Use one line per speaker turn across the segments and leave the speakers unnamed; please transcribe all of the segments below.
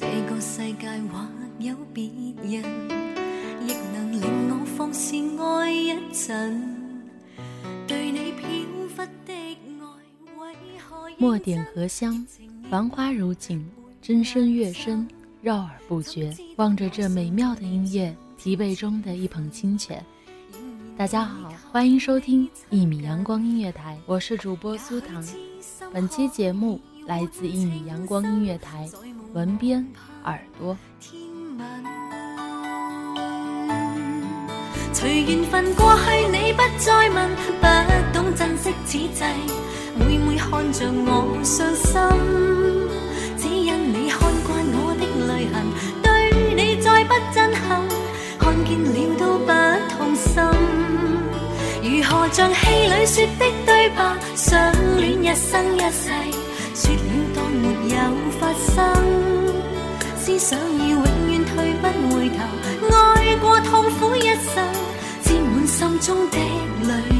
这个世界或有别人，亦能令我放肆爱爱，一阵。对你飘忽的为何？
墨点荷香，繁花如锦，真声悦深，绕耳不绝。望着这美妙的音乐，疲惫中的一捧清泉。大家好，欢迎收听一米阳光音乐台，我是主播苏糖。本期节目来自一米阳光音乐台。文编耳朵。
随缘分过去，你不再问，不懂珍惜此际，每每看着我伤心，只因你看惯我的泪痕，对你再不震撼，看见了都不痛心。如何像戏里说的对白，相恋一生一世。说了当没有发生，思想已永远退不回头，爱过痛苦一生，沾满心中的泪。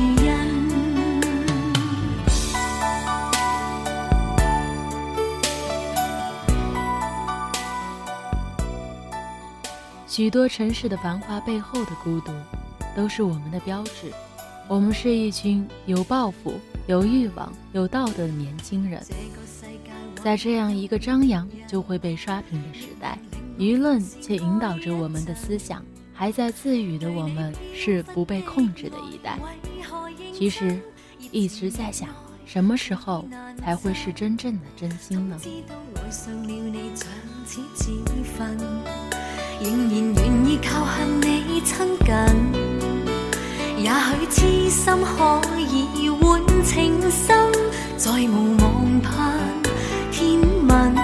许多城市的繁华背后的孤独，都是我们的标志。我们是一群有抱负、有欲望、有道德的年轻人，在这样一个张扬就会被刷屏的时代，舆论却引导着我们的思想，还在自语的我们是不被控制的一代。其实，一直在想，什么时候才会是真正的真心呢？
也许痴心可以换情深，再无望盼天问。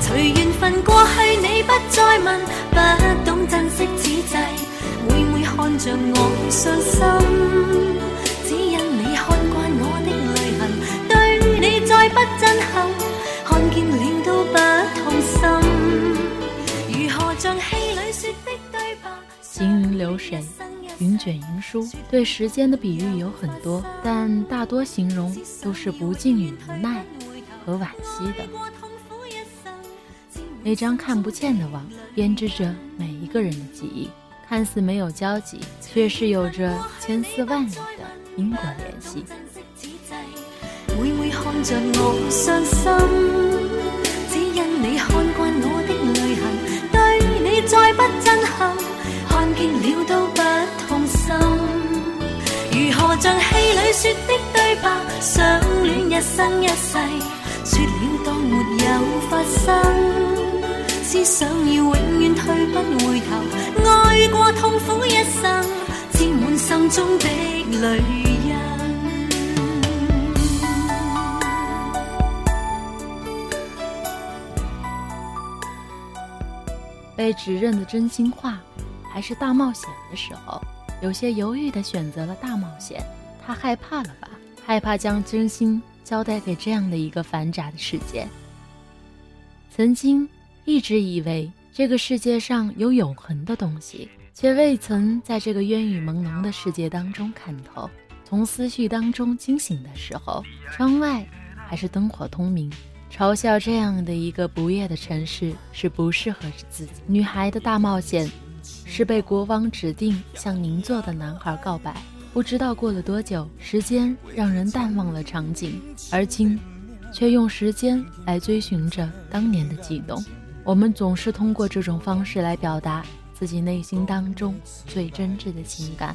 随缘份过去，你不再问，不懂珍惜此际，每每看着我伤心，只因你看惯我的泪痕，对你再不真恳，看见了都不痛心，如何像戏里说的？
行云流水，云卷云舒。对时间的比喻有很多，但大多形容都是不尽与无奈和惋惜的。那张看不见的网，编织着每一个人的记忆，看似没有交集，却是有着千丝万缕的因果
联系。看着我伤心。说的对白，相恋一生一世，说了当没有发生。只想要永远退不回头，爱过痛苦一生，沾满心中的泪。
被指认的真心话，还是大冒险的时候，有些犹豫的选择了大冒险。他害怕了吧？害怕将真心交代给这样的一个繁杂的世界。曾经一直以为这个世界上有永恒的东西，却未曾在这个烟雨朦胧的世界当中看透。从思绪当中惊醒的时候，窗外还是灯火通明，嘲笑这样的一个不夜的城市是不适合自己。女孩的大冒险，是被国王指定向您座的男孩告白。不知道过了多久，时间让人淡忘了场景，而今，却用时间来追寻着当年的悸动。我们总是通过这种方式来表达自己内心当中最真挚的情感。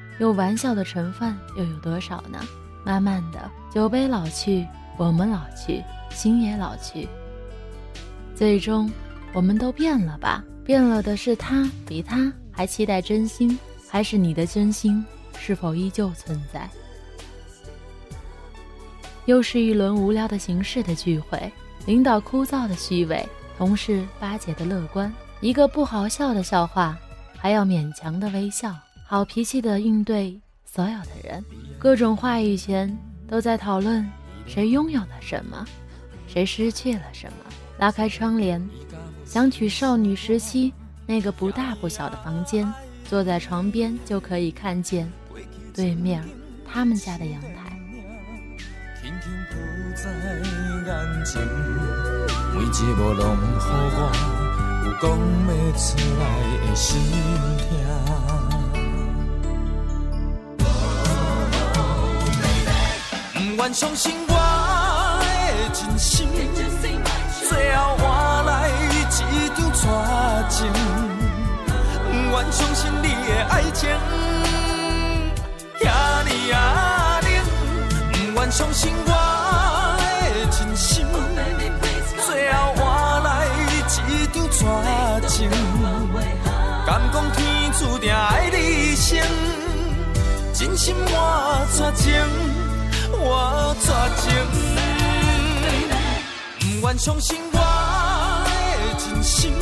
有玩笑的成分又有多少呢？慢慢的，酒杯老去，我们老去，心也老去。最终，我们都变了吧？变了的是他，比他还期待真心，还是你的真心是否依旧存在？又是一轮无聊的形式的聚会，领导枯燥的虚伪，同事巴结的乐观，一个不好笑的笑话，还要勉强的微笑。好脾气的应对所有的人，各种话语前都在讨论谁拥有了什么，谁失去了什么。拉开窗帘，想起少女时期那个不大不小的房间，坐在床边就可以看见对面他们家的阳台。
不每一有出来的愿相信我的真心，最后换来一场绝情。不愿相信你的爱情，遐尔冷。不愿相信我的真心，最后换来一场绝情。敢讲天注定爱你一生，真心换绝情。我绝情，不愿相信我的真心，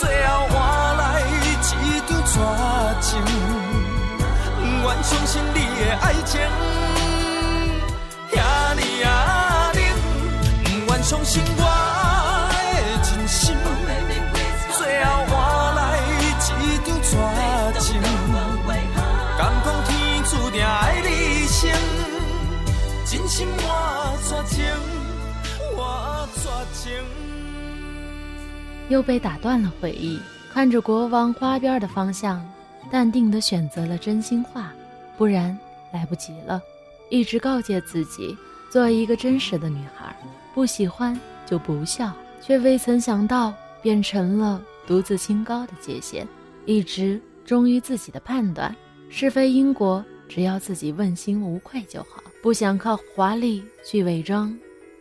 最后换来一场绝情，不愿相信你的爱情。
又被打断了回忆，看着国王花边的方向，淡定地选择了真心话，不然来不及了。一直告诫自己做一个真实的女孩，不喜欢就不笑，却未曾想到变成了独自清高的界限。一直忠于自己的判断，是非因果，只要自己问心无愧就好。不想靠华丽去伪装，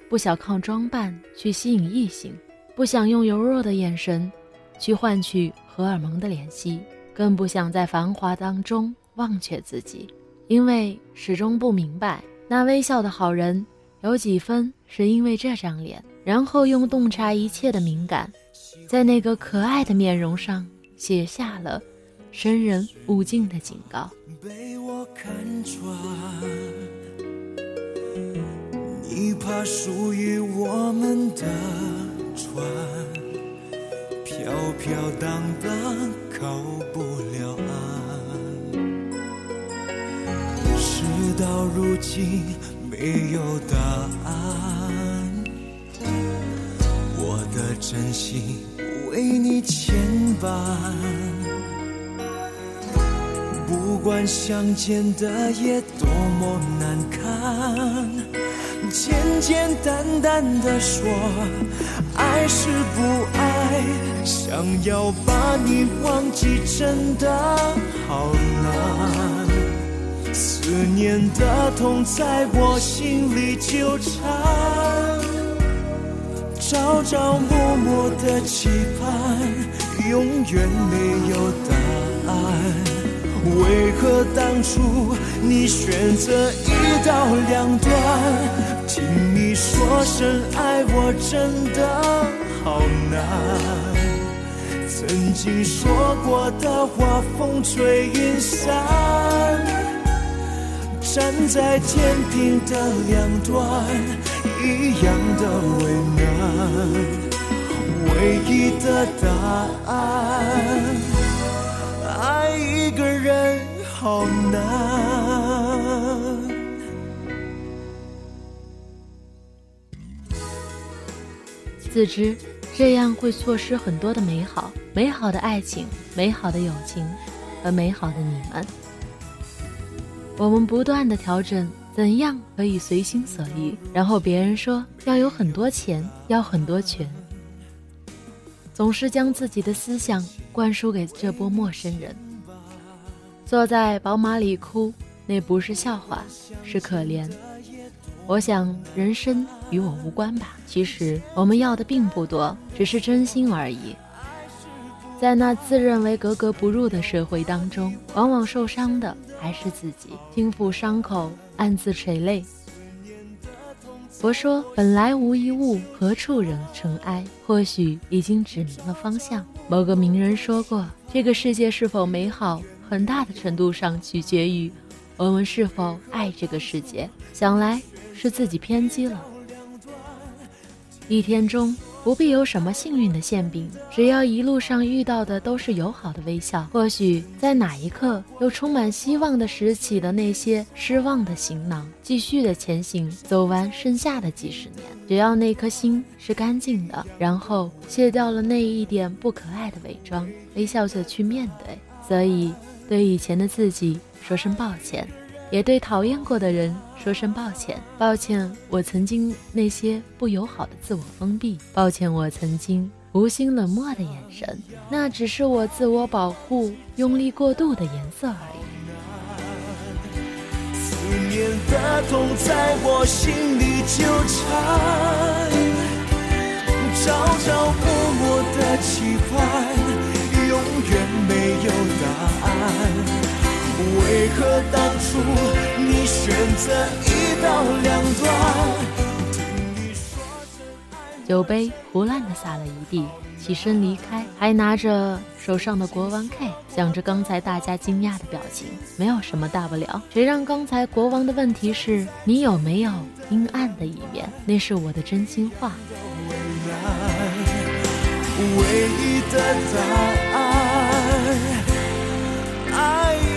不想靠装扮去吸引异性。不想用柔弱的眼神去换取荷尔蒙的怜惜，更不想在繁华当中忘却自己，因为始终不明白，那微笑的好人有几分是因为这张脸？然后用洞察一切的敏感，在那个可爱的面容上写下了“生人勿近”的警告。被我看穿，
你怕属于我们的。船飘飘荡荡，靠不了岸。
事到如今，没有答案。我的真心为你牵绊。不管相见的夜多么难堪，简简单单的说。还是不爱，想要把你忘记真的好难，思念的痛在我心里纠缠，朝朝暮暮的期盼永远没有答案，为何当初你选择一刀两断？说声爱我真的好难，曾经说过的话风吹云散，站在天平的两端一样的为难，唯一的答案，爱一个人好难。
自知这样会错失很多的美好，美好的爱情，美好的友情，和美好的你们。我们不断的调整，怎样可以随心所欲。然后别人说要有很多钱，要很多权。总是将自己的思想灌输给这波陌生人。坐在宝马里哭，那不是笑话，是可怜。我想，人生与我无关吧。其实我们要的并不多，只是真心而已。在那自认为格格不入的社会当中，往往受伤的还是自己，轻抚伤口，暗自垂泪。佛说：“本来无一物，何处惹尘埃？”或许已经指明了方向。某个名人说过：“这个世界是否美好，很大的程度上取决于，我们是否爱这个世界。”想来。是自己偏激了。一天中不必有什么幸运的馅饼，只要一路上遇到的都是友好的微笑。或许在哪一刻，又充满希望的拾起了那些失望的行囊，继续的前行，走完剩下的几十年。只要那颗心是干净的，然后卸掉了那一点不可爱的伪装，微笑着去面对。所以，对以前的自己说声抱歉。也对讨厌过的人说声抱歉，抱歉我曾经那些不友好的自我封闭，抱歉我曾经无心冷漠的眼神，那只是我自我保护用力过度的颜色而已。
思念的的痛在我心里纠缠，朝朝暮暮期盼，永远没有答为何当初你选择一刀两断？
酒杯胡乱的洒了一地，起身离开，还拿着手上的国王 K，想着刚才大家惊讶的表情，没有什么大不了，谁让刚才国王的问题是你有没有阴暗的一面？那是我的真心话。
唯一的答案，爱。